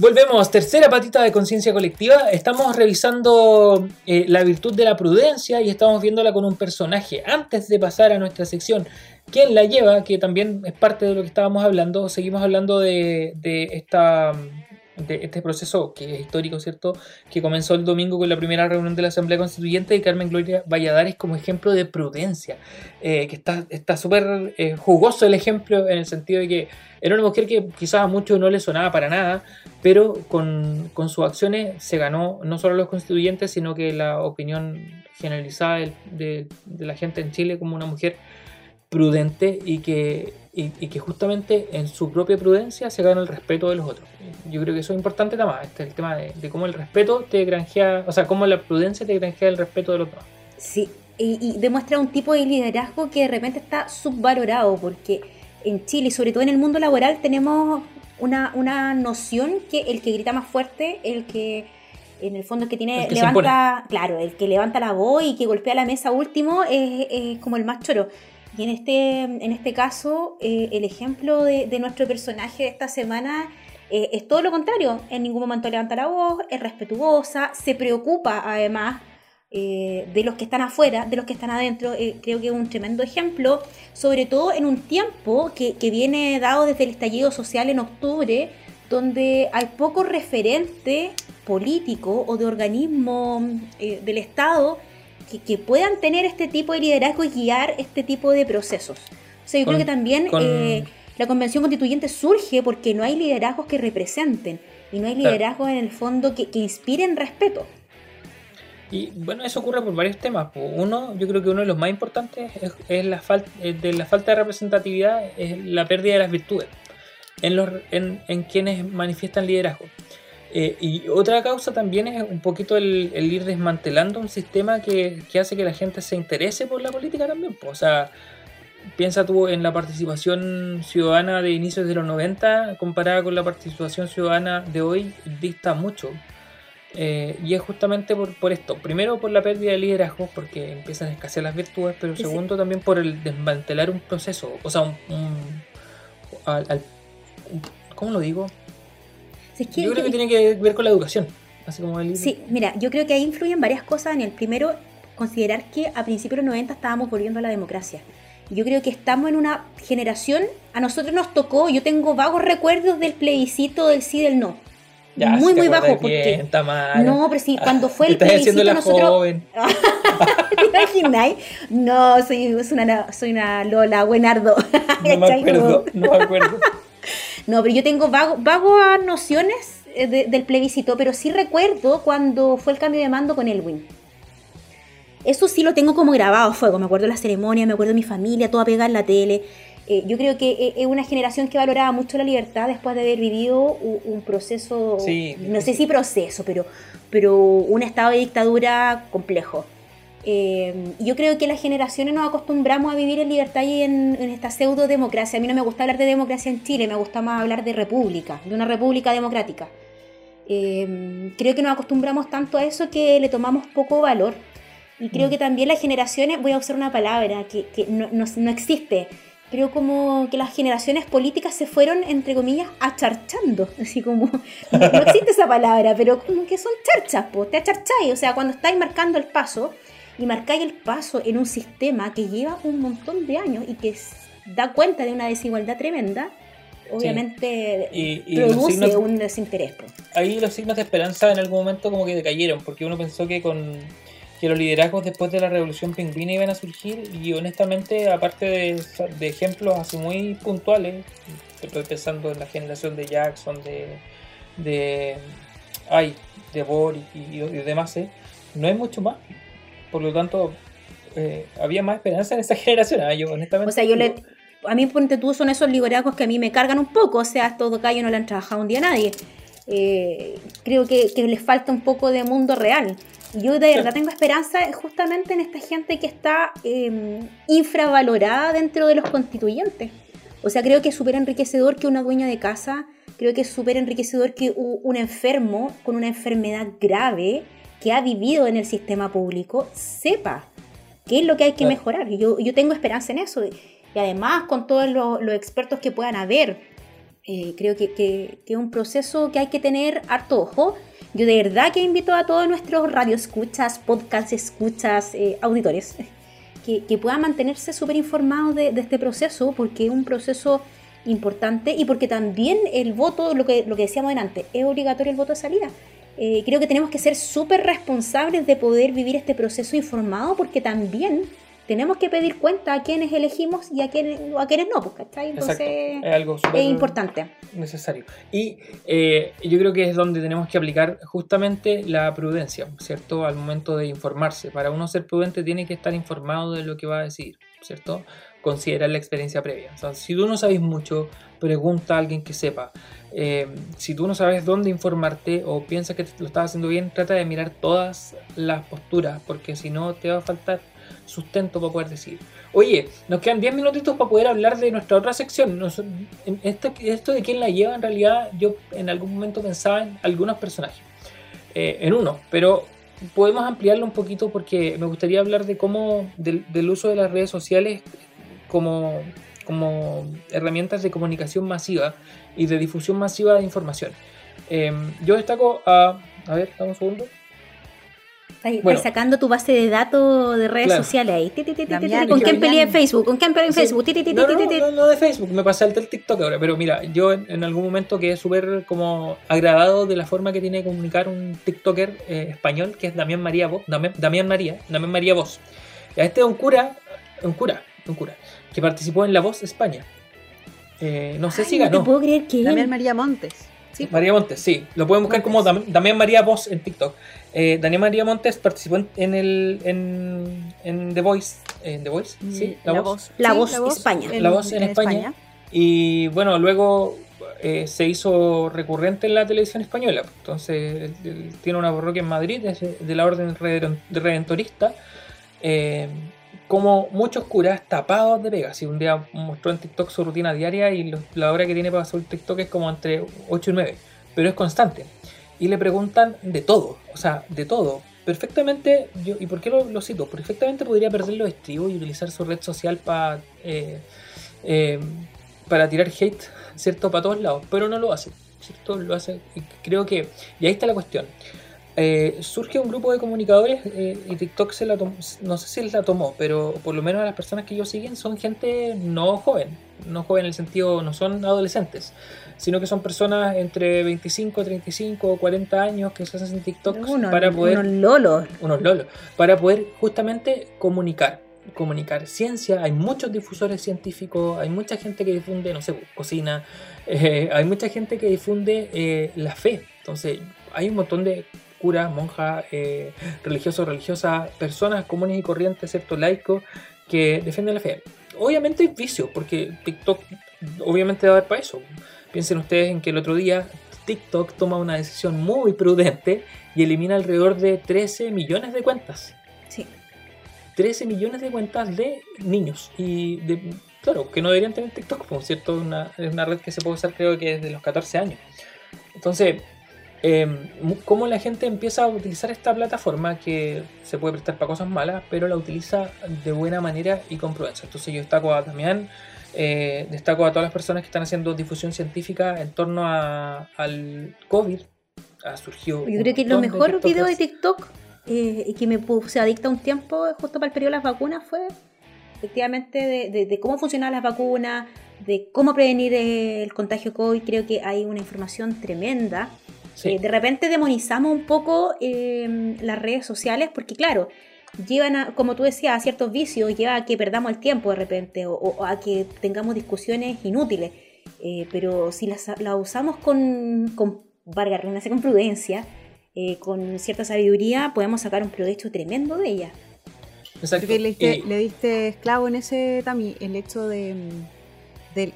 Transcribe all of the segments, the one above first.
Volvemos, tercera patita de conciencia colectiva. Estamos revisando eh, la virtud de la prudencia y estamos viéndola con un personaje. Antes de pasar a nuestra sección, ¿quién la lleva? Que también es parte de lo que estábamos hablando. Seguimos hablando de, de esta de este proceso que es histórico, ¿cierto? Que comenzó el domingo con la primera reunión de la Asamblea Constituyente y Carmen Gloria Valladares como ejemplo de prudencia, eh, que está súper eh, jugoso el ejemplo en el sentido de que era una mujer que quizás a muchos no le sonaba para nada, pero con, sus acciones se ganó no solo los constituyentes, sino que la opinión generalizada de la gente en Chile como una mujer prudente y que y, que justamente en su propia prudencia se gana el respeto de los otros. Yo creo que eso es importante también, este, el tema de, cómo el respeto te granjea, o sea, cómo la prudencia te granjea el respeto de los otros. Sí, y, demuestra un tipo de liderazgo que de repente está subvalorado, porque en Chile, y sobre todo en el mundo laboral, tenemos una, una noción que el que grita más fuerte, el que en el fondo el que tiene levanta, claro, el que levanta la voz y que golpea la mesa último es, es como el más choro. Y en este, en este caso, eh, el ejemplo de, nuestro personaje de esta semana eh, es todo lo contrario. En ningún momento levanta la voz, es respetuosa, se preocupa además eh, de los que están afuera, de los que están adentro. creo que es un tremendo ejemplo, sobre todo en un tiempo que, que viene dado desde el estallido social en octubre, donde hay poco referente político o de organismo del Estado que, puedan tener este tipo de liderazgo y guiar este tipo de procesos. O sea, yo creo que también eh, la convención constituyente surge porque no hay liderazgos que representen y no hay liderazgos en el fondo que, inspiren respeto. Y bueno, eso ocurre por varios temas. Uno, yo creo que uno de los más importantes es, la falta de la falta de representatividad, es la pérdida de las virtudes en, los, en, en quienes manifiestan liderazgo. Eh, y otra causa también es un poquito el, ir desmantelando un sistema que, hace que la gente se interese por la política también. O sea, piensa tú en la participación ciudadana de inicios de los 90 comparada con la participación ciudadana de hoy, dista mucho. Eh, y es justamente por, esto. Primero por la pérdida de liderazgo, porque empiezan a escasear las virtudes, pero segundo también por el desmantelar un proceso. O sea, un, ¿cómo lo digo? Yo creo que, tiene que ver con la educación. Así como el... Sí, mira, yo creo que ahí influyen varias cosas. En el primero, considerar que a principios de los 90 estábamos volviendo a la democracia. Yo creo que estamos en una generación, a nosotros nos tocó, yo tengo vagos recuerdos del plebiscito del sí del no. muy, muy bajo. Porque, no, pero sí, cuando fue el plebiscito nosotros... Joven. ¿Te imagináis? No, soy, una, soy una Lola, buenardo. No me acuerdo, no me acuerdo. No, pero yo tengo vago, vagas nociones eh, del plebiscito, pero sí recuerdo cuando fue el cambio de mando con Elwin. Eso sí lo tengo como grabado a fuego. Me acuerdo de la ceremonia, me acuerdo de mi familia, toda pegada en la tele. Eh, yo creo que eh, es una generación que valoraba mucho la libertad después de haber vivido un, proceso, no sé si proceso, pero, pero un estado de dictadura complejo. Eh, yo creo que las generaciones nos acostumbramos a vivir en libertad y en, esta pseudo democracia. A mí no me gusta hablar de democracia en Chile, me gusta más hablar de república, de una república democrática. Eh, creo que nos acostumbramos tanto a eso que le tomamos poco valor. Y creo mm. que también las generaciones, voy a usar una palabra que, no, no, existe, creo como que las generaciones políticas se fueron, entre comillas, acharchando. Así como, no, existe esa palabra, pero como que son charchas, pues te acharcháis. O sea, cuando estáis marcando el paso, y marcáis el paso en un sistema que lleva un montón de años y que da cuenta de una desigualdad tremenda, obviamente produce un desinterés. Ahí los signos de esperanza en algún momento como que decayeron, porque uno pensó que con que los liderazgos después de la revolución pingüina iban a surgir y honestamente aparte de, ejemplos así muy puntuales estoy pensando en la generación de Jackson de de ay de Boric y, demás ¿eh? no hay mucho más por lo tanto, eh, había más esperanza en esa generación. ¿eh? Yo, honestamente. O sea, yo le. A mí, ponte tú, son esos liderazgos que a mí me cargan un poco. O sea, todo callo no le han trabajado un día a nadie. Eh, creo que, les falta un poco de mundo real. Yo de verdad tengo esperanza justamente en esta gente que está em, infravalorada dentro de los constituyentes. O sea, creo que es súper enriquecedor que una dueña de casa, creo que es súper enriquecedor que un enfermo con una enfermedad grave que ha vivido en el sistema público sepa qué es lo que hay que mejorar. Y yo, yo tengo esperanza en eso. Y además, con todos los, expertos que puedan haber Eh, creo que, que, que, es un proceso que hay que tener harto ojo. Yo de verdad que invito a todos nuestros radioescuchas, podcast escuchas, eh, auditores, que, que, puedan mantenerse súper informados de, de, este proceso, porque es un proceso importante y porque también el voto, lo que, lo que decíamos antes, es obligatorio el voto de salida. Eh, creo que tenemos que ser súper responsables de poder vivir este proceso informado, porque también tenemos que pedir cuenta a quienes elegimos y a quienes, a quienes no, pues, ¿cachai? Entonces es algo es importante. Necesario. Y eh, yo creo que es donde tenemos que aplicar justamente la prudencia, ¿cierto? Al momento de informarse. Para uno ser prudente tiene que estar informado de lo que va a decir, ¿cierto? Considerar la experiencia previa. Si tú no sabes mucho, pregunta a alguien que sepa. Eh, si tú no sabes dónde informarte o piensas que lo estás haciendo bien, trata de mirar todas las posturas, porque si no te va a faltar sustento para poder decir. Oye, nos quedan 10 minutitos para poder hablar de nuestra otra sección. esto, esto de quién la lleva, en realidad, yo en algún momento pensaba en algunos personajes. Eh, en uno, pero podemos ampliarlo un poquito porque me gustaría hablar de cómo, del, uso de las redes sociales como, como herramientas de comunicación masiva y de difusión masiva de información. Eh, yo destaco a. A ver, dame un segundo. Estás sacando tu base de datos de redes sociales ahí. ¿Con quién peleé en Facebook? ¿Con quién peleé en Facebook? No, no, de Facebook, me pasé al del TikTok ahora. Pero mira, yo en, algún momento quedé súper como agradado de la forma que tiene de comunicar un TikToker eh, español que es Damián María Vos. Damián, María, Damián María Vos. Este es un cura, un cura, un cura, que participó en La Voz España. Eh, no sé si ganó. No puedo creer que Damián María Montes. María Montes, sí. Lo pueden buscar como Damián María Voz en TikTok. Eh, Daniel María Montes participó en, el en, The Voice, en The Voice, sí, mm, la, voz. La, voz, España. la voz en, España. Y bueno, luego eh, se hizo recurrente en la televisión española. Entonces, tiene una parroquia en Madrid, es de la orden redentorista. Eh, como muchos curas tapados de pega. Si un día mostró en TikTok su rutina diaria y la hora que tiene para subir TikTok es como entre 8 y 9, pero es constante y le preguntan de todo, o sea, de todo. Perfectamente, yo, ¿y por qué lo, cito? Perfectamente podría perder los estribos y utilizar su red social para eh, eh, para tirar hate, ¿cierto? Para todos lados, pero no lo hace, ¿cierto? Lo hace, creo que, y ahí está la cuestión. Eh, surge un grupo de comunicadores y TikTok se la tomó, no sé si la tomó, pero por lo menos las personas que ellos siguen son gente no joven, no joven en el sentido, no son adolescentes, sino que son personas entre 25, 35 o 40 años que se hacen TikTok para poder... Unos lolos. Unos lolos. Para poder justamente comunicar. Comunicar ciencia, hay muchos difusores científicos, hay mucha gente que difunde, no sé, cocina, eh, hay mucha gente que difunde eh, la fe. Entonces, hay un montón de curas, monjas, eh, religiosos, religiosas, personas comunes y corrientes, ¿cierto? Laicos, que defienden la fe. Obviamente hay vicios, porque TikTok obviamente va a haber para eso. Piensen ustedes en que el otro día TikTok toma una decisión muy prudente y elimina alrededor de 13 millones de cuentas. Sí. 13 millones de cuentas de niños. Y de, claro, que no deberían tener TikTok, por cierto, una, es una red que se puede usar creo que desde los 14 años. Entonces, eh, cómo la gente empieza a utilizar esta plataforma que se puede prestar para cosas malas, pero la utiliza de buena manera y con prudencia. Entonces yo destaco a Damián, eh, destaco a todas las personas que están haciendo difusión científica en torno a, al COVID. Ha surgido. Yo creo que lo mejor video de TikTok eh, y que me puse adicta un tiempo justo para el periodo de las vacunas fue efectivamente de, cómo funcionan las vacunas, de cómo prevenir el contagio COVID. Creo que hay una información tremenda. Eh, de repente demonizamos un poco las redes sociales porque claro, llevan, a, como tú decías, a ciertos vicios, lleva a que perdamos el tiempo de repente o, a que tengamos discusiones inútiles. Eh, pero si las, usamos con, con Vargas con prudencia, eh, con cierta sabiduría, podemos sacar un provecho tremendo de ella. Le diste, le diste esclavo en ese también el hecho de,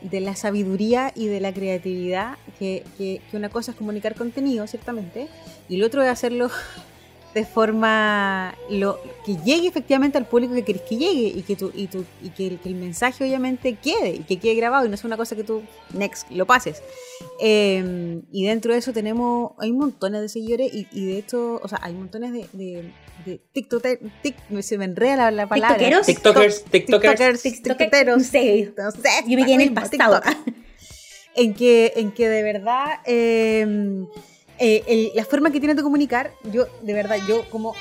de, la sabiduría y de la creatividad, que, que, una cosa es comunicar contenido, ciertamente, y el otro es hacerlo de forma lo, que llegue efectivamente al público que querés que llegue y que, tu, y, tu, y que, el, mensaje obviamente quede y que quede grabado y no es una cosa que tú next lo pases. Em, y dentro de eso tenemos, hay montones de seguidores y, de hecho, o sea, hay montones de, de TikTok, tic, se me enreda la, palabra. ¿TikTokeros? TikTokers, TikTokers. TikTokers, TikTokeros. No sé, yo me quedé en el pasado. en que, en que de verdad em, eh, la forma que tienes de comunicar, yo, de verdad, yo como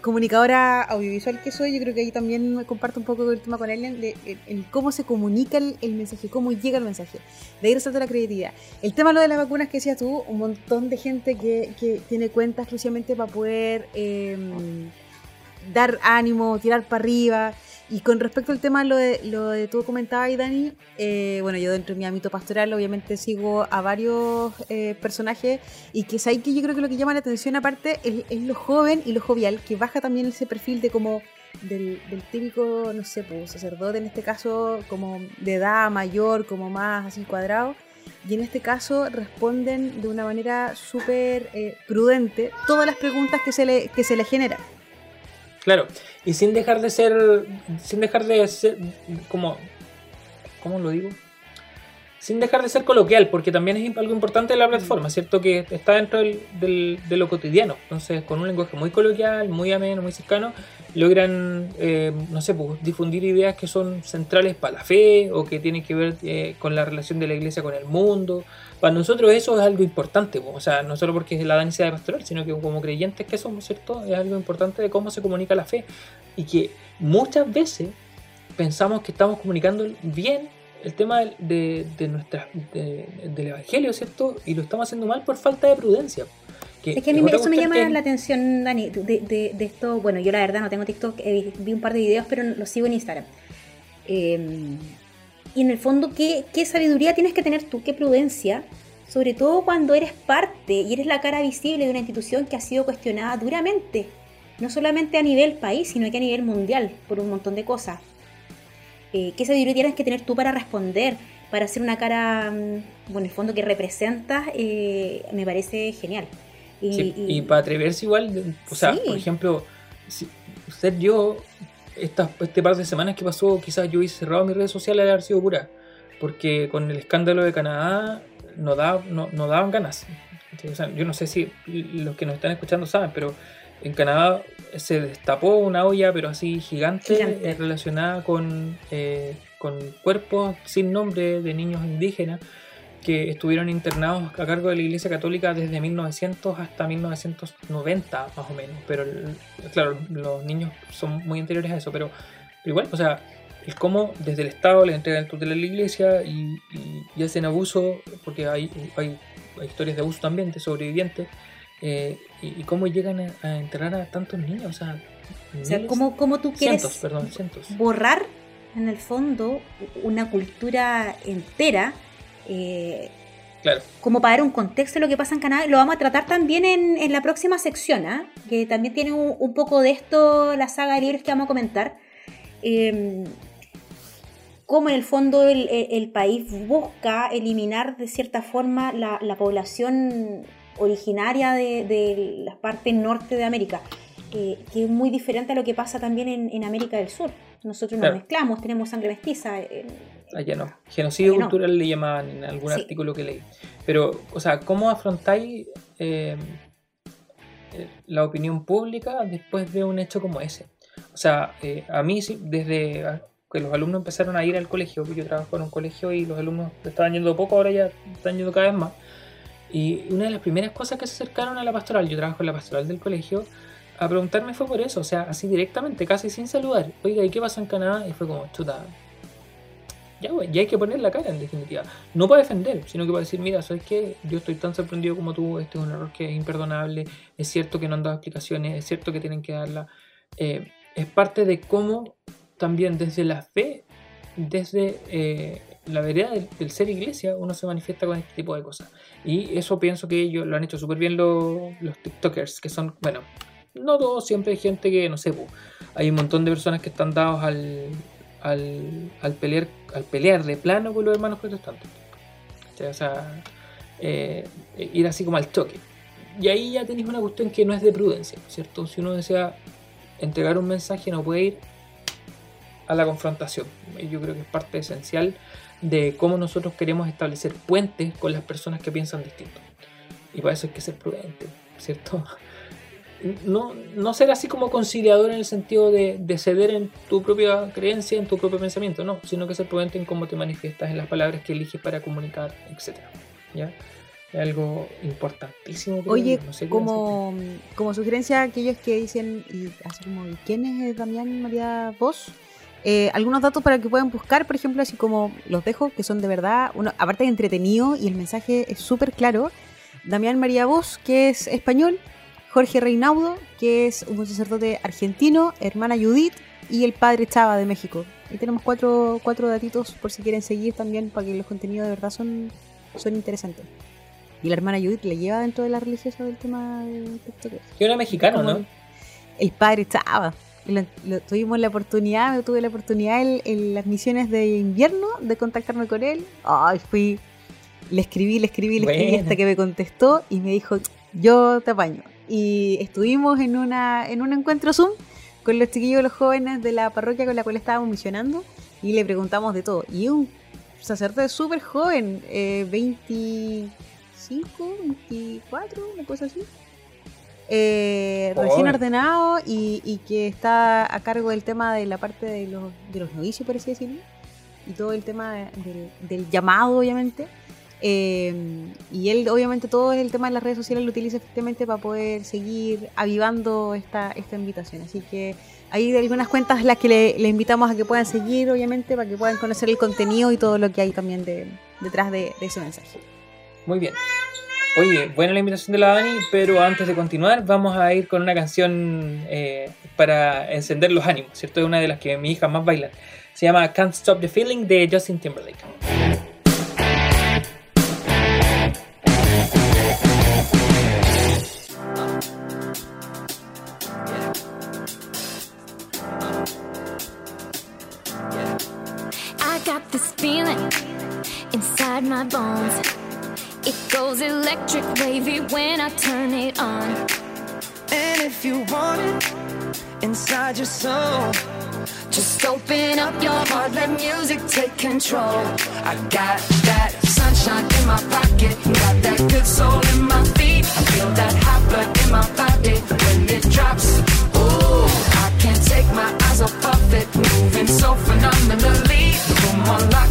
comunicadora audiovisual que soy, yo creo que ahí también comparto un poco el tema con él en, cómo se comunica el, mensaje, cómo llega el mensaje. De ahí resalta la creatividad. El tema lo de las vacunas que decías tú, un montón de gente que, que tiene cuentas exclusivamente para poder em, dar ánimo, tirar para arriba. Y con respecto al tema, lo de, lo de tú comentabas, Dani, eh, bueno, yo dentro de mi ámbito pastoral obviamente sigo a varios eh, personajes y que es ahí que yo creo que lo que llama la atención aparte es, lo joven y lo jovial, que baja también ese perfil de como del, típico, no sé, pues, sacerdote en este caso, como de edad mayor, como más así cuadrado. Y en este caso responden de una manera súper eh, prudente todas las preguntas que se le, que se le generan. Claro, y sin dejar de ser, sin dejar de ser, como, ¿cómo lo digo? Sin dejar de ser coloquial, porque también es algo importante de la plataforma, ¿cierto? Que está dentro del, de lo cotidiano. Entonces, con un lenguaje muy coloquial, muy ameno, muy cercano, logran, eh, no sé, pues, difundir ideas que son centrales para la fe o que tienen que ver eh, con la relación de la iglesia con el mundo para nosotros eso es algo importante, o sea, no solo porque es la danza de pastoral, sino que como creyentes que somos, ¿cierto? Es algo importante de cómo se comunica la fe y que muchas veces pensamos que estamos comunicando bien el tema de, nuestra, del Evangelio, ¿cierto? Y lo estamos haciendo mal por falta de prudencia. Es que a mí eso me llama la atención, Dani, de, esto, bueno, yo la verdad no tengo TikTok, vi un par de videos, pero lo sigo en Instagram. Eh, y en el fondo, ¿qué, sabiduría tienes que tener tú? ¿Qué prudencia? Sobre todo cuando eres parte y eres la cara visible de una institución que ha sido cuestionada duramente. No solamente a nivel país, sino que a nivel mundial, por un montón de cosas. Eh, ¿Qué sabiduría tienes que tener tú para responder? Para hacer una cara, mm, bueno, en el fondo que representas, eh, me parece genial. Y, para atreverse igual, o sea, por ejemplo, si, usted yo este par de semanas que pasó, quizás yo hubiese cerrado mis redes sociales de haber sido pura. Porque con el escándalo de Canadá no, da, no, daban ganas. yo no sé si los que nos están escuchando saben, pero en Canadá se destapó una olla, pero así gigante, eh, relacionada con, eh, con cuerpos sin nombre de niños indígenas que estuvieron internados a cargo de la Iglesia Católica desde 1900 hasta 1990 más o menos. Pero claro, los niños son muy anteriores a eso, pero, igual, o sea, el cómo desde el Estado les entregan el tutela a la Iglesia y, hacen abuso, porque hay, hay, historias de abuso también de sobrevivientes, eh, y, cómo llegan a, enterrar a tantos niños, o sea... O sea, ¿cómo, tú quieres borrar en el fondo una cultura entera eh, claro. Como para dar un contexto de lo que pasa en Canadá, lo vamos a tratar también en, la próxima sección, ¿ah? que también tiene un, poco de esto, la saga de libros que vamos a comentar. Eh, cómo en el fondo el, país busca eliminar de cierta forma la, población originaria de, la parte norte de América, que es muy diferente a lo que pasa también en, América del Sur. Nosotros nos mezclamos, tenemos sangre mestiza. Allá no. Genocidio cultural le llamaban en algún artículo que leí. Pero, o sea, ¿cómo afrontáis eh, eh, la opinión pública después de un hecho como ese? O sea, eh, a mí, desde que los alumnos empezaron a ir al colegio, yo trabajo en un colegio y los alumnos estaban yendo poco, ahora ya están yendo cada vez más. Y una de las primeras cosas que se acercaron a la pastoral, yo trabajo en la pastoral del colegio, a preguntarme fue por eso, o sea, así directamente, casi sin saludar. Oiga, ¿y qué pasa en Canadá? Y fue como, chuta, ya, hay que poner la cara en definitiva. No para defender, sino que para decir, mira, ¿sabes qué? Yo estoy tan sorprendido como tú, este es un error que es imperdonable, es cierto que no han dado explicaciones, es cierto que tienen que darla. Eh, es parte de cómo también desde la fe, desde eh, la vereda del, ser iglesia, uno se manifiesta con este tipo de cosas. Y eso pienso que ellos lo han hecho súper bien los, los TikTokers, que son, bueno, no todos, siempre hay gente que, no sé, hay un montón de personas que están dados al, al, al, pelear, al pelear de plano con los hermanos protestantes. O sea, eh, ir así como al choque. Y ahí ya tenéis una cuestión que no es de prudencia, ¿cierto? Si uno desea entregar un mensaje, no puede ir a la confrontación. Yo creo que es parte esencial de cómo nosotros queremos establecer puentes con las personas que piensan distinto. Y para eso hay que ser prudente, ¿cierto? No, no ser así como conciliador en el sentido de, ceder en tu propia creencia, en tu propio pensamiento, no, sino que ser prudente en cómo te manifiestas, en las palabras que eliges para comunicar, etc. ¿Ya? Es algo importantísimo. Oye, como, como sugerencia a aquellos que dicen, y así como, ¿quién es Damián María Vos? Eh, algunos datos para que puedan buscar, por ejemplo, así como los dejo, que son de verdad, uno, aparte de entretenido y el mensaje es súper claro. Damián María Vos, que es español, Jorge Reinaudo, que es un sacerdote argentino, hermana Judith y el padre Chava de México. Ahí tenemos cuatro, cuatro datitos por si quieren seguir también, para que los contenidos de verdad son, son interesantes. Y la hermana Judith le lleva dentro de la religiosa del tema de. Que era mexicano, ¿no? El padre Chava. tuvimos la oportunidad, tuve la oportunidad en, las misiones de invierno de contactarme con él. Ay, fui, le escribí, le escribí, le escribí hasta que me contestó y me dijo, yo te apaño y estuvimos en, una, en un encuentro Zoom con los chiquillos, los jóvenes de la parroquia con la cual estábamos misionando y le preguntamos de todo. Y un sacerdote súper joven, 25, eh, 24, una cosa así. Eh, recién ordenado y, que está a cargo del tema de la parte de los, de los novicios, por así decirlo, y todo el tema del llamado, obviamente. Eh, y él, obviamente, todo el tema de las redes sociales lo utiliza efectivamente para poder seguir avivando esta, esta invitación. Así que hay algunas cuentas las que le, invitamos a que puedan seguir, obviamente, para que puedan conocer el contenido y todo lo que hay también detrás de, ese mensaje. Muy bien. Oye, buena la invitación de la Dani, pero antes de continuar, vamos a ir con una canción eh, para encender los ánimos, ¿cierto? Es una de las que mi hija más baila. Se llama Can't Stop the Feeling de Justin Timberlake. Inside my bones. It goes electric wavy when I turn it on. And if you want it inside your soul, just open up your heart, let music take control. I got that sunshine in my pocket, got that good soul in my feet. I feel that hot blood in my body when it drops. Ooh, I can't take my eyes off of it, moving so phenomenally. From my life.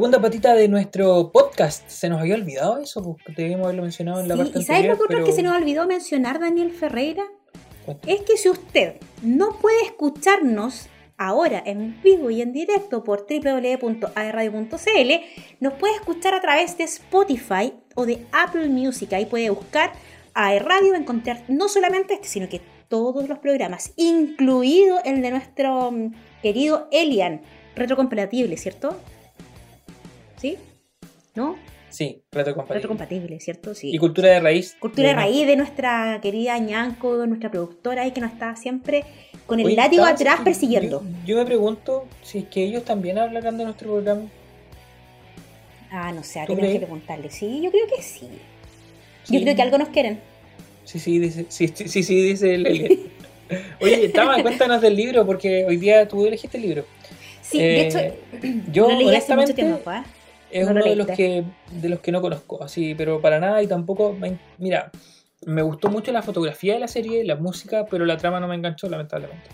Segunda patita de nuestro podcast. Se nos había olvidado eso, porque debíamos haberlo mencionado en la parte ¿Y sabes lo otro que se nos olvidó mencionar, Daniel Ferreira? Es que si usted no puede escucharnos ahora en vivo y en directo por www.aerradio.cl, nos puede escuchar a través de Spotify o de Apple Music. Ahí puede buscar a Radio, encontrar no solamente este, sino que todos los programas, incluido el de nuestro mm, querido Elian, retrocompatible, ¿cierto? ¿Sí? ¿No? Sí, retrocompatible. Retrocompatible, ¿cierto? Sí. Y cultura de raíz. Cultura de, raíz de nuestra querida Ñanco, nuestra productora ahí que nos está siempre con el látigo atrás persiguiendo. Yo, me pregunto si es que ellos también hablarán de nuestro programa. Ah, no sé, tenemos que preguntarle. Sí, yo creo que sí. Yo creo que algo nos quieren. Sí, sí, dice, sí, sí, sí, dice el, Oye, Tama, cuéntanos del libro, porque hoy día tú elegiste el libro. Sí, de hecho, eh, yo honestamente, tiempo, ¿eh? Es uno de los que de los que no conozco, así, pero para nada y tampoco, mira, me gustó mucho la fotografía de la serie, la música, pero la trama no me enganchó, lamentablemente.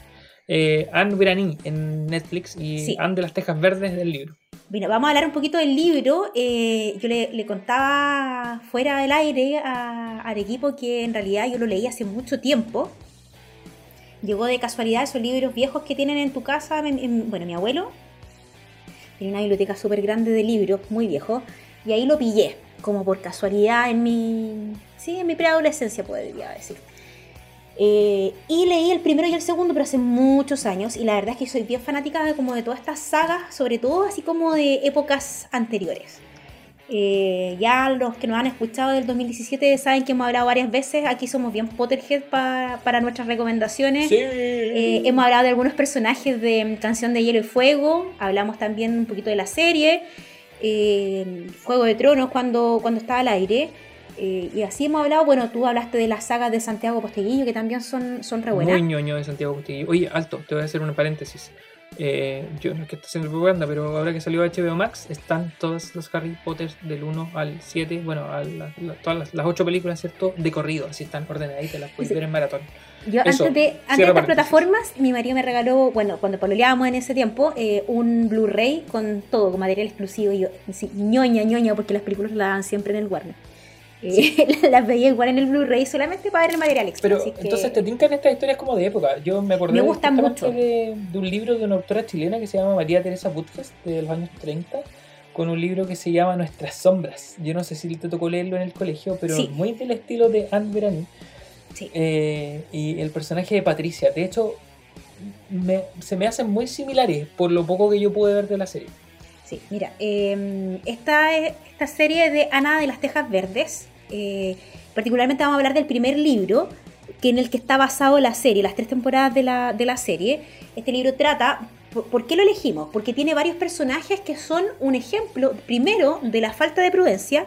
Eh, Anne Verani en Netflix y Anne de las Tejas Verdes del libro. Bueno, vamos a hablar un poquito del libro. Eh, yo le, contaba fuera del aire al equipo que en realidad yo lo leí hace mucho tiempo. Llegó de casualidad esos libros viejos que tienen en tu casa. bueno, mi abuelo tiene una biblioteca súper grande de libros, muy viejo. Y ahí lo pillé, como por casualidad en mi, sí, en mi preadolescencia, podría decir. Eh, y leí el primero y el segundo, pero hace muchos años. Y la verdad es que soy bien fanática de, como de todas estas sagas, sobre todo así como de épocas anteriores. Eh, ya los que nos han escuchado del 2017 saben que hemos hablado varias veces. Aquí somos bien Potterhead para nuestras recomendaciones. Eh, hemos hablado de algunos personajes de Canción de Hielo y Fuego. Hablamos también un poquito de la serie. Fuego de Tronos cuando, cuando estaba al aire. Eh, y así hemos hablado, bueno, tú hablaste de las sagas de Santiago Posteguillo, que también son, son re buenas. Muy ñoño de Santiago Posteguillo. Oye, alto, te voy a hacer un paréntesis. Eh, yo no es que esté haciendo propaganda, pero ahora que salió HBO Max, están todos los Harry Potter del 1 al 7, bueno, a todas las, 8 películas, ¿cierto? De corrido, así están ordenaditas, las puedes ver en maratón. Yo antes de, antes de estas plataformas, mi marido me regaló, bueno, cuando pololeábamos en ese tiempo, eh, un Blu-ray con todo, con material exclusivo. Y yo, sí, ñoña, ñoña, porque las películas las dan siempre en el Warner. las veía igual en el Blu-ray solamente para ver el material extra. Pero entonces te tincan estas historias como de época. Yo me acordé mucho. De, un libro de una autora chilena que se llama María Teresa Butges de los años 30 con un libro que se llama Nuestras sombras. Yo no sé si te tocó leerlo en el colegio, pero muy del estilo de Anne Verani. Eh, y el personaje de Patricia. De hecho, se me hacen muy similares por lo poco que yo pude ver de la serie. Sí, mira, em, esta, esta serie de Ana de las Tejas Verdes, eh, particularmente vamos a hablar del primer libro, que en el que está basado la serie, las tres temporadas de la, de la serie. Este libro trata, por, qué lo elegimos? Porque tiene varios personajes que son un ejemplo, primero, de la falta de prudencia.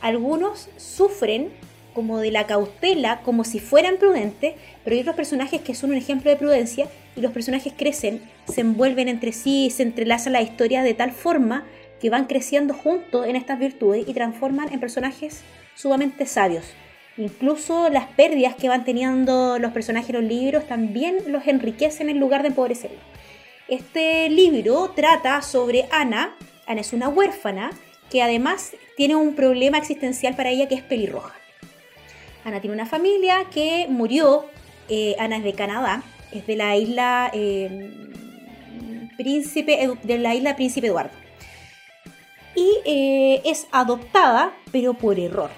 Algunos sufren como de la cautela, como si fueran prudentes, pero hay otros personajes que son un ejemplo de prudencia y los personajes crecen, se envuelven entre sí, se entrelazan la historia de tal forma que van creciendo juntos en estas virtudes y transforman en personajes sumamente sabios. Incluso las pérdidas que van teniendo los personajes en los libros también los enriquecen en lugar de empobrecerlos. Este libro trata sobre Ana. Ana es una huérfana que además tiene un problema existencial para ella que es pelirroja. Ana tiene una familia que murió. Eh, Ana es de Canadá, es de la isla eh, Príncipe, de la isla Príncipe Eduardo. Y eh, es adoptada, pero por error.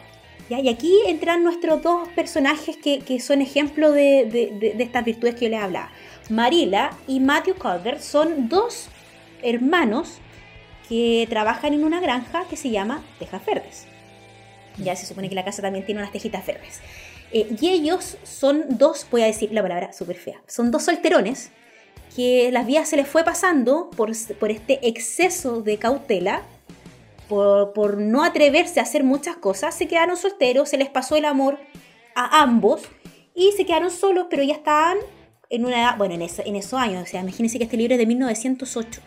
Y aquí entran nuestros dos personajes que, son ejemplo de, estas virtudes que yo les hablaba. Marila y Matthew Calder son dos hermanos que trabajan en una granja que se llama Tejas Verdes. Ya se supone que la casa también tiene unas tejitas verdes. Eh, y ellos son dos, voy a decir la palabra súper fea, son dos solterones que las vías se les fue pasando por, por este exceso de cautela, por, por, no atreverse a hacer muchas cosas, se quedaron solteros, se les pasó el amor a ambos y se quedaron solos, pero ya estaban en una edad, bueno, en, en esos años, o sea, imagínense que este libro es de 1908.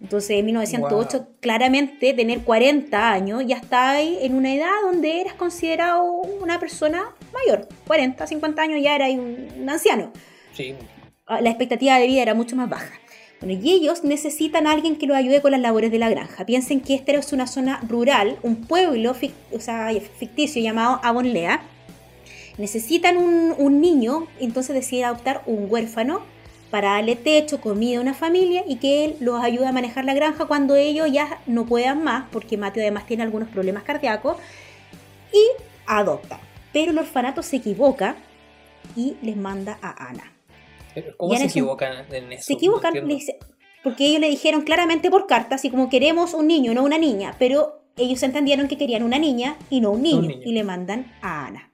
Entonces, en 1908, claramente, tener 40 años, ya está ahí en una edad donde eras considerado una persona mayor. 40, 50 años ya era un, anciano. Sí. Ah, la expectativa de vida era mucho más baja. Bueno, y ellos necesitan a alguien que los ayude con las labores de la granja. Piensen que esta es una zona rural, un pueblo ficticio llamado Avonlea. Necesitan un, un niño, entonces deciden adoptar un huérfano para darle techo, comida a una familia y que él los ayude a manejar la granja cuando ellos ya no puedan más, porque Mateo además tiene algunos problemas cardíacos, y adopta. Pero el orfanato se equivoca y les manda a Ana. ¿Cómo se equivocan en eso? Se equivocan, porque ellos le dijeron claramente por carta, así como queremos un niño, no una niña, pero ellos entendieron que querían una niña y no un niño, y le mandan a Ana.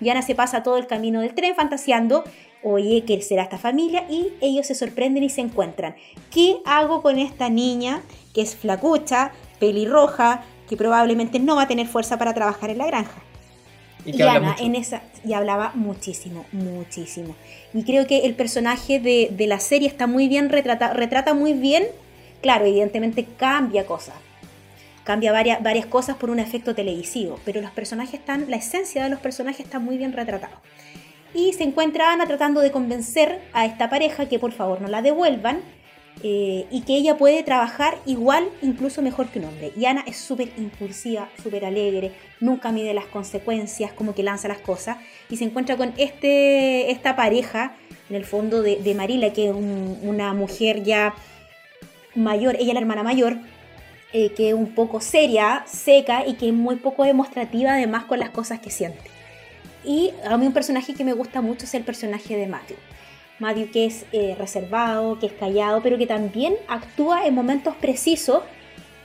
Y Ana se pasa todo el camino del tren fantaseando, oye, ¿qué será esta familia? Y ellos se sorprenden y se encuentran. ¿Qué hago con esta niña que es flacucha, pelirroja, que probablemente no va a tener fuerza para trabajar en la granja? Y, Ana en esa y hablaba muchísimo, muchísimo. Y creo que el personaje de, la serie está muy bien retratado, retrata muy bien, claro, evidentemente cambia cosas, cambia varias, varias cosas por un efecto televisivo, pero los personajes están, la esencia de los personajes está muy bien retratada. Y se encuentra Ana tratando de convencer a esta pareja que por favor no la devuelvan eh, y que ella puede trabajar igual, incluso mejor que un hombre. Y Ana es súper impulsiva, súper alegre, nunca mide las consecuencias, como que lanza las cosas, y se encuentra con este, esta pareja, en el fondo de, Marila, que es una mujer ya mayor, ella la hermana mayor, eh, que es un poco seria, seca y que es muy poco demostrativa además con las cosas que siente. Y a mí un personaje que me gusta mucho es el personaje de Matthew. Matthew que es eh, reservado, que es callado, pero que también actúa en momentos precisos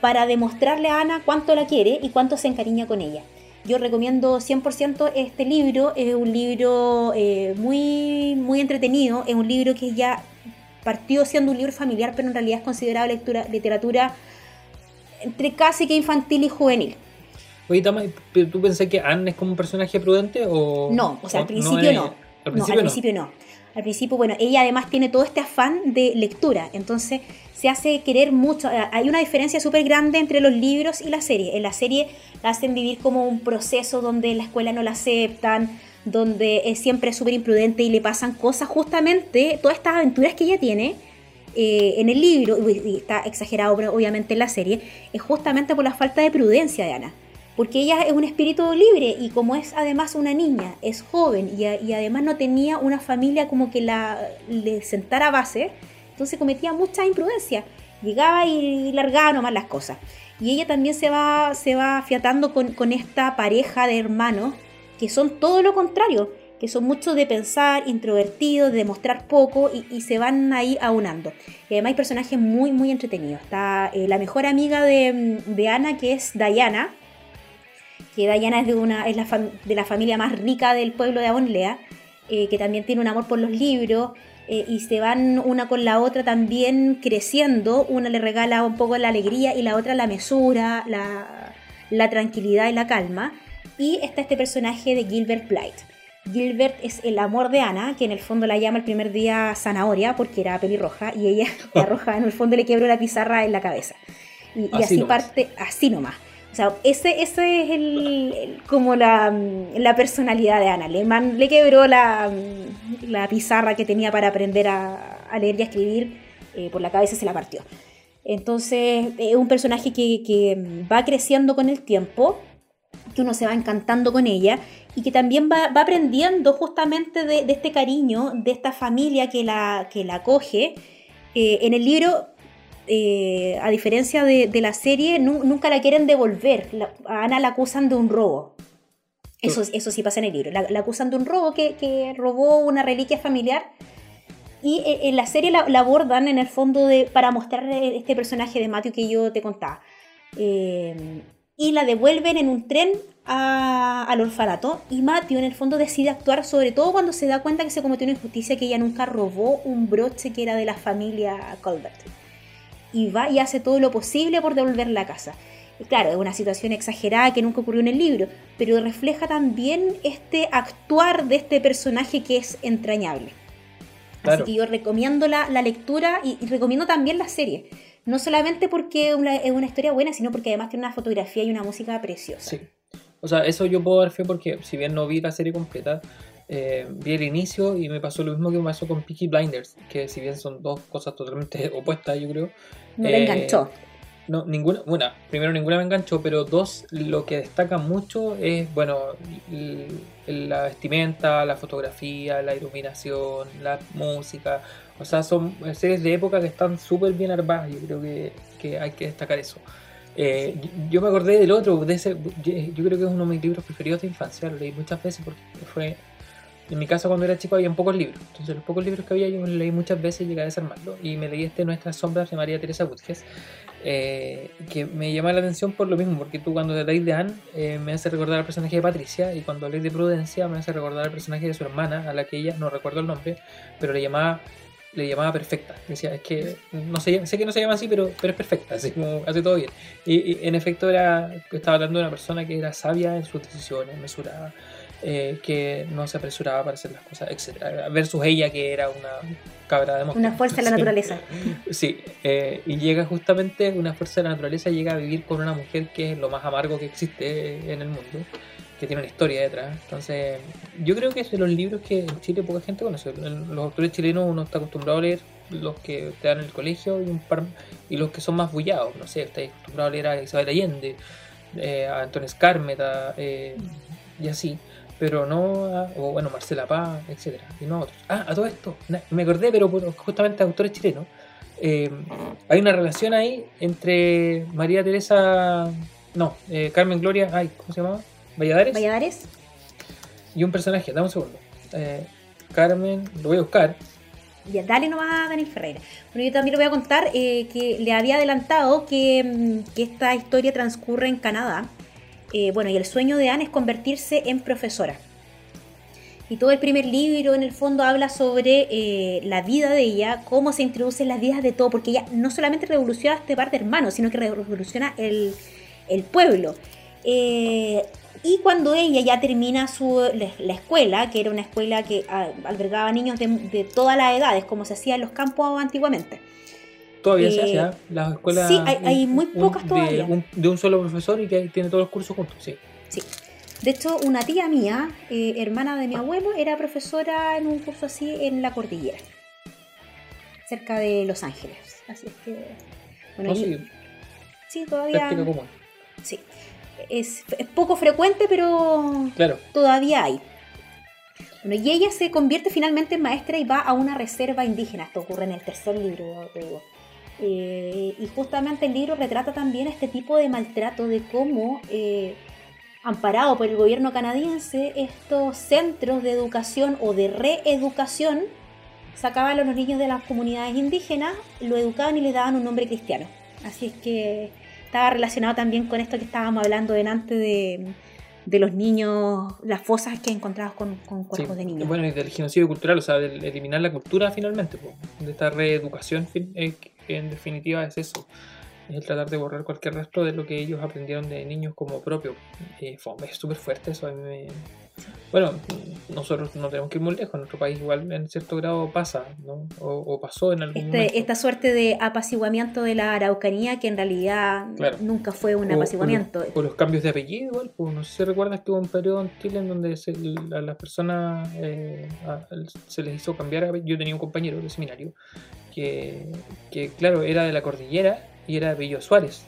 para demostrarle a Ana cuánto la quiere y cuánto se encariña con ella. Yo recomiendo 100% este libro, es un libro eh, muy, muy entretenido, es un libro que ya partió siendo un libro familiar, pero en realidad es considerado lectura, literatura entre casi que infantil y juvenil. Oye, Tama, ¿tú pensás que Anne es como un personaje prudente o...? No, o sea, al principio no. Al principio, no, al principio no. Al principio, bueno, ella además tiene todo este afán de lectura, entonces se hace querer mucho. Eh, hay una diferencia súper grande entre los libros y la serie. En la serie la hacen vivir como un proceso donde la escuela no la aceptan, donde es siempre súper imprudente y le pasan cosas justamente, todas estas aventuras que ella tiene. Eh, en el libro, y está exagerado obviamente en la serie, es justamente por la falta de prudencia de Ana porque ella es un espíritu libre y como es además una niña, es joven y, además no tenía una familia como que la le sentara base, entonces cometía mucha imprudencia. Llegaba y largaba nomás las cosas. Y ella también se va, se va fiatando con, esta pareja de hermanos que son todo lo contrario, que son muchos de pensar, introvertidos, de demostrar poco y, se van ahí aunando. Y además hay personajes muy, muy entretenidos. Está eh, la mejor amiga de, de Ana, que es Diana, que Diana es de, una, es la de la familia más rica del pueblo de Avonlea, eh, que también tiene un amor por los libros, eh, y se van una con la otra también creciendo, una le regala un poco la alegría y la otra la mesura, la, tranquilidad y la calma, y está este personaje de Gilbert Blight. Gilbert es el amor de Ana, que en el fondo la llama el primer día zanahoria porque era pelirroja y ella, la roja, en el fondo le quebró la pizarra en la cabeza. Y, así, parte, así nomás. O sea, ese, ese es el, como la, la, personalidad de Ana. Le, le quebró la, la, pizarra que tenía para aprender a, leer y a escribir, eh, por la cabeza se la partió. Entonces, es un personaje que, que, va creciendo con el tiempo, que uno se va encantando con ella y que también va, va aprendiendo justamente de, de, este cariño, de esta familia que la, que la acoge. Eh, en el libro eh, a diferencia de, la serie, nunca la quieren devolver. a Ana la acusan de un robo. Eso, eso sí pasa en el libro. La, acusan de un robo que, robó una reliquia familiar. Y eh, en la serie la, abordan en el fondo de, para mostrar este personaje de Matthew que yo te contaba. Eh, y la devuelven en un tren al orfanato. Y Matthew en el fondo decide actuar, sobre todo cuando se da cuenta que se cometió una injusticia, que ella nunca robó un broche que era de la familia Colbert y va y hace todo lo posible por devolver la casa. Y claro, es una situación exagerada que nunca ocurrió en el libro, pero refleja también este actuar de este personaje que es entrañable. Así que yo recomiendo la, lectura y, recomiendo también la serie. No solamente porque es una, historia buena, sino porque además tiene una fotografía y una música preciosa. Sí. O sea, eso yo puedo dar fe porque, si bien no vi la serie completa, eh, vi el inicio y me pasó lo mismo que me pasó con Peaky Blinders, que si bien son dos cosas totalmente opuestas, yo creo. No le enganchó. No, ninguna, una, primero ninguna me enganchó, pero dos, lo que destaca mucho es, bueno, la vestimenta, la fotografía, la iluminación, la música. O sea, son series de época que están súper bien armadas, yo creo que, que hay que destacar eso. Eh, yo me acordé del otro, de ese, yo creo que es uno de mis libros preferidos de infancia, lo leí muchas veces porque fue en mi casa cuando era chico había pocos libros, entonces los pocos libros que había yo los leí muchas veces y llegué a desarmarlo. Y me leí este Nuestras Sombras de María Teresa Butges, eh, que me llama la atención por lo mismo, porque tú cuando te lees de Anne eh, me hace recordar al personaje de Patricia, y cuando lees de Prudencia me hace recordar al personaje de su hermana, a la que ella, no recuerdo el nombre, pero le llamaba le llamaba perfecta. Decía, es que no sé, sé que no se llama así, pero, pero es perfecta, así como hace todo bien. Y, y en efecto era, estaba hablando de una persona que era sabia en sus decisiones, mesurada, eh, que no se apresuraba para hacer las cosas, etc. Versus ella que era una cabra de Una fuerza de la naturaleza. Sí, eh, y llega justamente, una fuerza de la naturaleza llega a vivir con una mujer que es lo más amargo que existe en el mundo, que tiene una historia detrás. Entonces, yo creo que es de los libros que en Chile poca gente conoce. Los autores chilenos uno está acostumbrado a leer los que te dan en el colegio y, un par, y los que son más bullados. No sé, está acostumbrado a leer a Isabel Allende, eh, a Antonio Escármeta y así pero no a, o bueno, Marcela Paz, etcétera, y no a otros. Ah, a todo esto, me acordé, pero justamente autores chilenos. Eh, hay una relación ahí entre María Teresa, no, eh, Carmen Gloria, ay, ¿cómo se llamaba? Valladares. Valladares. Y un personaje, dame un segundo. Eh, Carmen, lo voy a buscar. Ya, dale nomás a Daniel Ferreira. Bueno, yo también lo voy a contar que le había adelantado que, mm, que esta historia transcurre en Canadá eh, bueno, y el sueño de Anne es convertirse en profesora. Y todo el primer libro en el fondo habla sobre eh, la vida de ella, cómo se introduce en las vidas de todo, porque ella no solamente revoluciona este par de hermanos, sino que revoluciona el, pueblo. Eh, y cuando ella ya termina su, la escuela, que era una escuela que ah, albergaba niños de, de todas las edades, como se hacía en los campos antiguamente, Todavía se hace, ¿ah? Las escuelas. Sí, hay, muy pocas todavía. De un, solo profesor y que tiene todos los cursos juntos, sí. Sí. De hecho, una tía mía, eh, hermana de mi abuelo, era profesora en un curso así en la cordillera, cerca de Los Ángeles. Así es que. Bueno, sí. sí, todavía. común. Sí. Es, es, poco frecuente, pero claro. todavía hay. Bueno, y ella se convierte finalmente en maestra y va a una reserva indígena. Esto ocurre en el tercer libro, digo. Eh, y justamente el libro retrata también este tipo de maltrato, de cómo, eh, amparado por el gobierno canadiense, estos centros de educación o de reeducación sacaban a los niños de las comunidades indígenas, lo educaban y les daban un nombre cristiano. Así es que estaba relacionado también con esto que estábamos hablando delante de de los niños, las fosas que encontrabas con, con cuerpos de niños. Bueno, y del genocidio cultural, o sea, de eliminar la cultura finalmente, de esta reeducación, eh, en definitiva es eso, es tratar de borrar cualquier resto de lo que ellos aprendieron de niños como propio. Eh, es súper fuerte eso, bueno, nosotros no tenemos que ir muy lejos, en nuestro país igual en cierto grado pasa, ¿no? O, pasó en algún este, momento. Esta suerte de apaciguamiento de la Araucanía que en realidad nunca fue un apaciguamiento. O, los cambios de apellido igual, pues no sé si recuerdas que hubo un periodo en Chile en donde a las personas eh, se les hizo cambiar, yo tenía un compañero de seminario que, que claro, era de la cordillera y era de Bello Suárez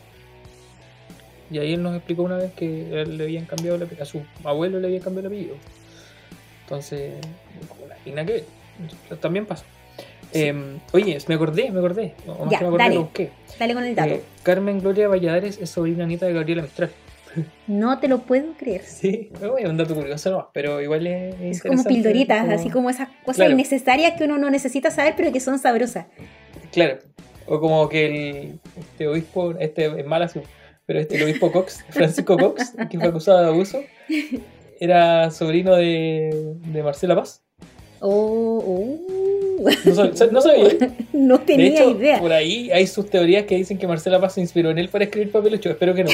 y ahí él nos explicó una vez que él le habían cambiado el a su abuelo le habían cambiado el apellido. Entonces, nada que también pasa. Em, oye, me acordé, me acordé. ya, me acordé dale, dale con el dato. Eh, Carmen Gloria Valladares es sobrina nieta de Gabriela Mistral. No te lo puedo creer. Sí, es un dato curioso nomás, pero igual es. Es como pildoritas, así como esas cosas innecesarias que uno no necesita saber, pero que son sabrosas. Claro. O como que el este obispo, este es mala pero este, el obispo Cox, Francisco Cox, que fue acusado de abuso, era sobrino de, de Marcela Paz. Oh, oh. No, sabía. No tenía idea. Por ahí hay sus teorías que dicen que Marcela Paz se inspiró en él para escribir Papelucho. Espero que no.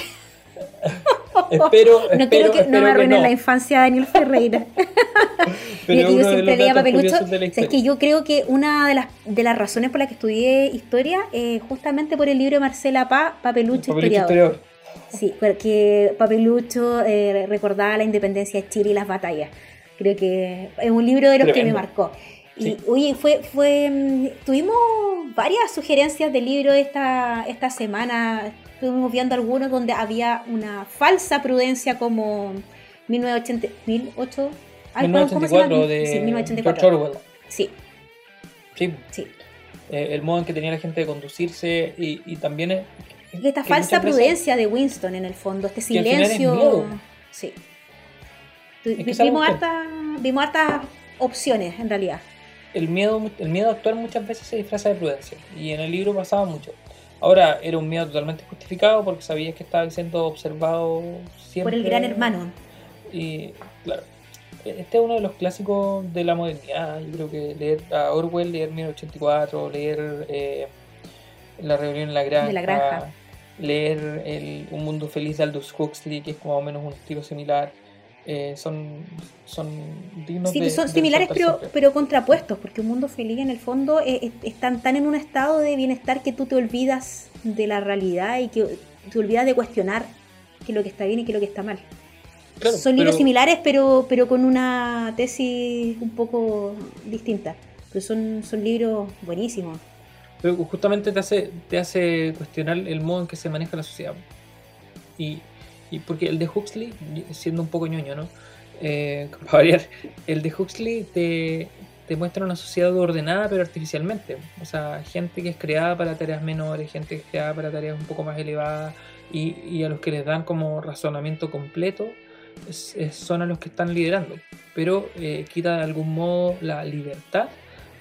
Espero, no quiero que no me arruinen la infancia de Daniel Ferreira. Pero yo siempre leía Papelucho. es que yo creo que una de las, de las razones por las que estudié historia es justamente por el libro de Marcela Paz, Papelucho, historiador. Sí, porque Papelucho eh, recordaba la independencia de Chile y las batallas. Creo que es un libro de los que me marcó. Y oye, fue, fue, mm, tuvimos varias sugerencias de libros esta, esta semana. Estuvimos viendo algunos donde había una falsa prudencia como 1980, 18, 1984 de sí, 1984. Orwell. Sí. Sí. Eh, el modo en que tenía la gente de conducirse y, también... Es, esta falsa prudencia de Winston en el fondo, este silencio... Sí. vimos, harta, vimos hartas opciones en realidad. El miedo, el miedo a actuar muchas veces se disfraza de prudencia y en el libro pasaba mucho. Ahora era un miedo totalmente justificado porque sabías que estaba siendo observado siempre. Por el gran hermano. Y claro, este es uno de los clásicos de la modernidad. Yo creo que leer a Orwell, leer 1984, leer eh, La Rebelión en la Granja, leer Un Mundo Feliz de Aldous Huxley, que es como más o menos un estilo similar. Eh, son, son dignos sí, son similares pero, pero contrapuestos, porque un mundo feliz en el fondo eh, están tan en un estado de bienestar que tú te olvidas de la realidad y que te olvidas de cuestionar qué es lo que está bien y qué es lo que está mal son libros similares, pero, pero con una tesis un poco distinta. Pero son, son libros buenísimos. Pero justamente te hace, te hace cuestionar el modo en que se maneja la sociedad. Y, y porque el de Huxley, siendo un poco ñoño, ¿no? Eh, el de Huxley te, te muestra una sociedad ordenada pero artificialmente. O sea, gente que es creada para tareas menores, gente que es creada para tareas un poco más elevadas y, y a los que les dan como razonamiento completo son a los que están liderando, pero eh, quita de algún modo la libertad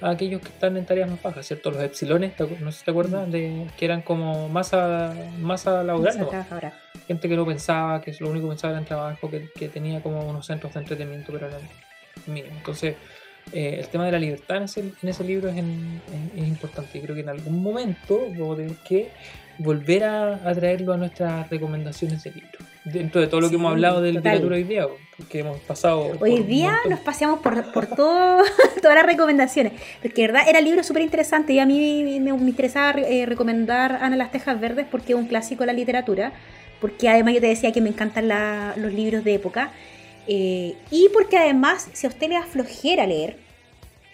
a aquellos que están en tareas más bajas, ¿cierto? Los epsilones, no sé si te acuerdas, mm. de, que eran como masa, masa laboral, gente que no pensaba, que lo único que pensaba era en trabajo, que, tenía como unos centros de entretenimiento, pero eran mínimos. Entonces, eh, el tema de la libertad en ese, en ese libro es, es, importante y creo que en algún momento vamos a tener que volver a, a traerlo a nuestras recomendaciones de libro dentro de todo lo que hemos hablado de literatura hoy día, porque hemos pasado... Hoy día nos paseamos por, por todo, todas las recomendaciones, porque de verdad era libro súper interesante y a mí me, interesaba eh, recomendar Ana las Tejas Verdes porque es un clásico de la literatura, porque además yo te decía que me encantan los libros de época, eh, y porque además si a usted le da flojera leer,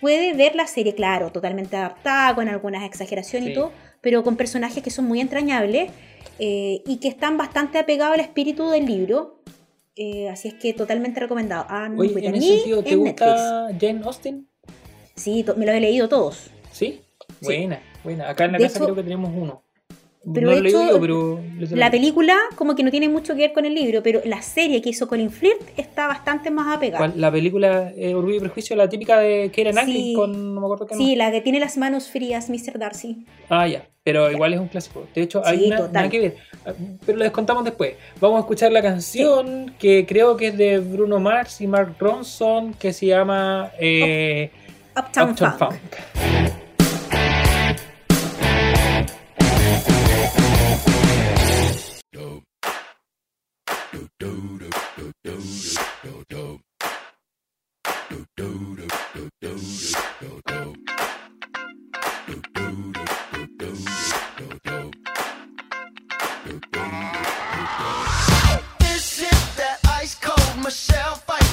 puede ver la serie, claro, totalmente adaptada, con algunas exageraciones y todo, pero con personajes que son muy entrañables eh, y que están bastante apegados al espíritu del libro. Eh, así es que totalmente recomendado. Ah, Oye, en ese sentido, ¿te gusta Jane Austen? Sí, me los he leído todos. ¿Sí? Buena, buena. Acá en la casa creo que tenemos uno. Pero no hecho, pero la película como que no tiene mucho que ver con el libro, pero la serie que hizo Colin Firth está bastante más apegada. La película eh, Orgullo y Prejuicio, la típica de que era sí, con no me acuerdo qué Sí, la que tiene las manos frías, Mr. Darcy. Ah, ya. Pero igual es un clásico. De hecho, hay nada que ver. Pero lo descontamos después. Vamos a escuchar la canción que creo que es de Bruno Mars y Mark Ronson, que se llama eh, Uptown, Funk.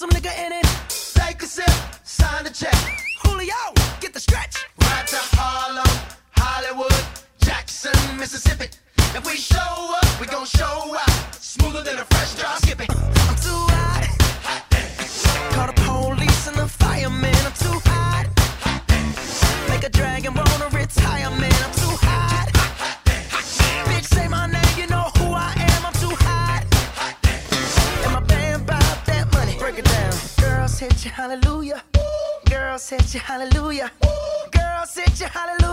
some nigga in it. Take a sip, sign the check. Julio, get the stretch. Right to Harlem, Hollywood, Jackson, Mississippi. If we show up, we gon' show up. Smoother than a fresh drop. Said you hallelujah. Girl, Said you hallelujah.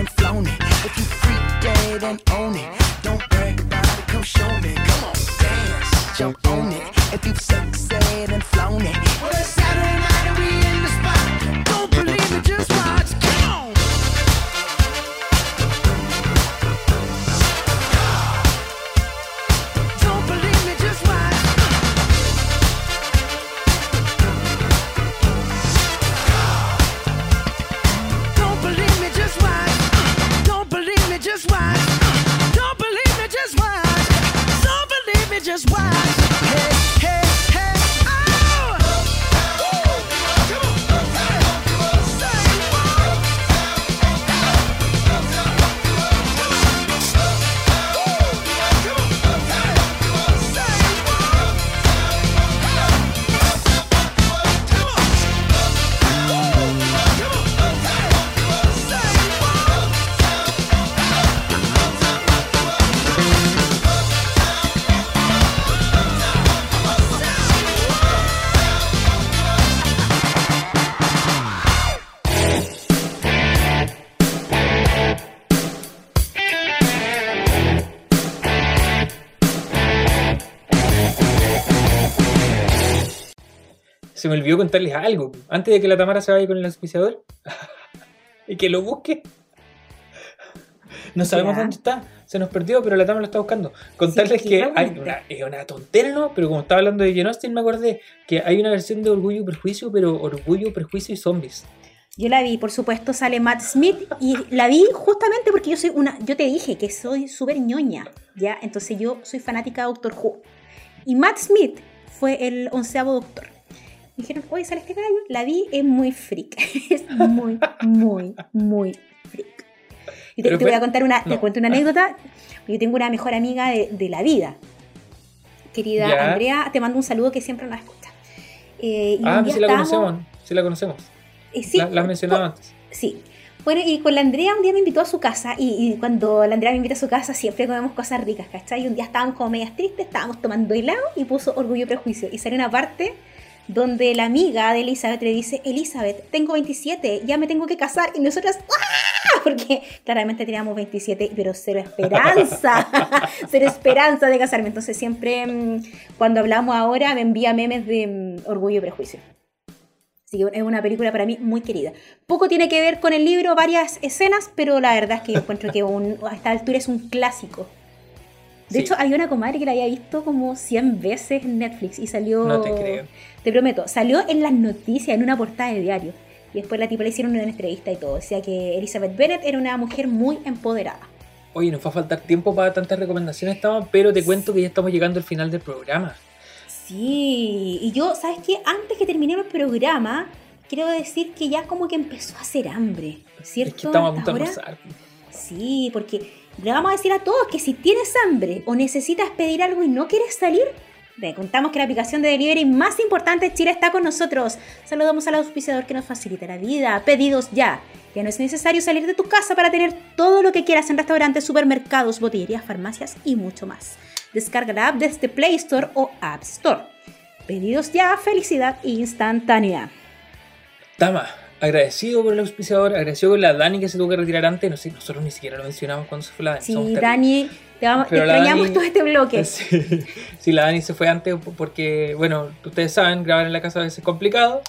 And flown it. If you freak dead and own it. Don't brag about it, come show me. Come on, dance, jump on it. If you sexed and flown it. Olvidó contarles algo. Antes de que la Tamara se vaya con el auspiciador y que lo busque. No sabemos Ya. dónde está. Se nos perdió, pero la Tamara lo está buscando. Contarles Sí, que hay una, es una tontera, ¿no? Pero como estaba hablando de Jane Austen, me acordé que hay una versión de Orgullo y Prejuicio, pero Orgullo, Prejuicio y Zombies. Yo la vi, por supuesto, sale Matt Smith y la vi justamente porque yo soy una, yo te dije que soy súper ñoña, ¿ya? Entonces yo soy fanática de Doctor Who. Y Matt Smith fue el onceavo doctor. Dijeron, oye, sale este gallo. La vi, es muy freak. es muy, muy, muy freak. Y te, te voy a contar una, te no. cuento una anécdota. Yo tengo una mejor amiga de, de la vida. Querida Ya. Andrea, te mando un saludo que siempre nos escucha. Eh, y Ah, pues sí la estábamos- conocemos. Sí la conocemos. eh, sí, la, la has mencionado por- antes. Sí. Bueno, y con la Andrea un día me invitó a su casa y, y cuando la Andrea me invita a su casa siempre comemos cosas ricas, ¿cachai? Y un día estábamos como medias tristes, estábamos tomando helado y puso Orgullo y Prejuicio. Y salió una parte donde la amiga de Elizabeth le dice, Elizabeth, tengo 27, ya me tengo que casar. Y nosotras, ¡ah! Porque claramente teníamos 27, pero cero esperanza, cero esperanza de casarme. Entonces siempre mm, cuando hablamos ahora me envía memes de mm, Orgullo y Prejuicio. Así que es una película para mí muy querida. Poco tiene que ver con el libro, varias escenas, pero la verdad es que yo encuentro que un- a esta altura es un clásico. De Sí. hecho, hay una comadre que la había visto como 100 veces en Netflix y salió... No te creo. Te prometo, salió en las noticias, en una portada de diario. Y después la tipa le hicieron una entrevista y todo. Decía que Elizabeth Bennet era una mujer muy empoderada. Oye, nos va a faltar tiempo para tantas recomendaciones, Tama, pero te cuento que ya estamos llegando al final del programa. Sí, y yo, ¿sabes qué? Antes que terminemos el programa, quiero decir que ya como que empezó a hacer hambre, ¿cierto? Es que estamos a punto de almorzar. Sí, porque le vamos a decir a todos que si tienes hambre o necesitas pedir algo y no quieres salir, te contamos que la aplicación de delivery más importante de Chile está con nosotros. Saludamos al auspiciador que nos facilita la vida. Pedidos ya. Ya no es necesario salir de tu casa para tener todo lo que quieras en restaurantes, supermercados, botillerías, farmacias y mucho más. Descarga la app desde Play Store o App Store. Pedidos ya, felicidad instantánea. Tama, agradecido por el auspiciador, agradecido con la Dani que se tuvo que retirar antes. No sé, nosotros ni siquiera lo mencionamos cuando se fue la Dani. Sí, Dani, te, vamos, extrañamos Dani, todo este bloque. Sí, sí, la Dani se fue antes porque, bueno, ustedes saben, grabar en la casa a veces es complicado.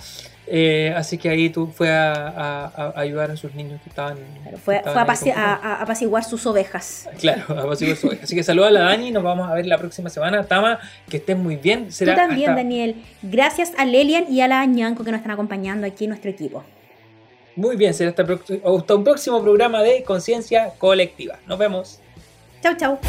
Eh, así que ahí tú fue a, a, a, ayudar a sus niños que estaban. Claro, fue, que estaban fue a, apaciguar sus ovejas. Claro, a apaciguar sus ovejas. Así que saluda a la Dani, nos vamos a ver la próxima semana. Tama, que estén muy bien. Será tú también, hasta... Daniel. Gracias a Lelian y a la Ñanco que nos están acompañando aquí en nuestro equipo. Muy bien, será hasta, hasta un próximo programa de Conciencia Colectiva. Nos vemos. Chau, chau.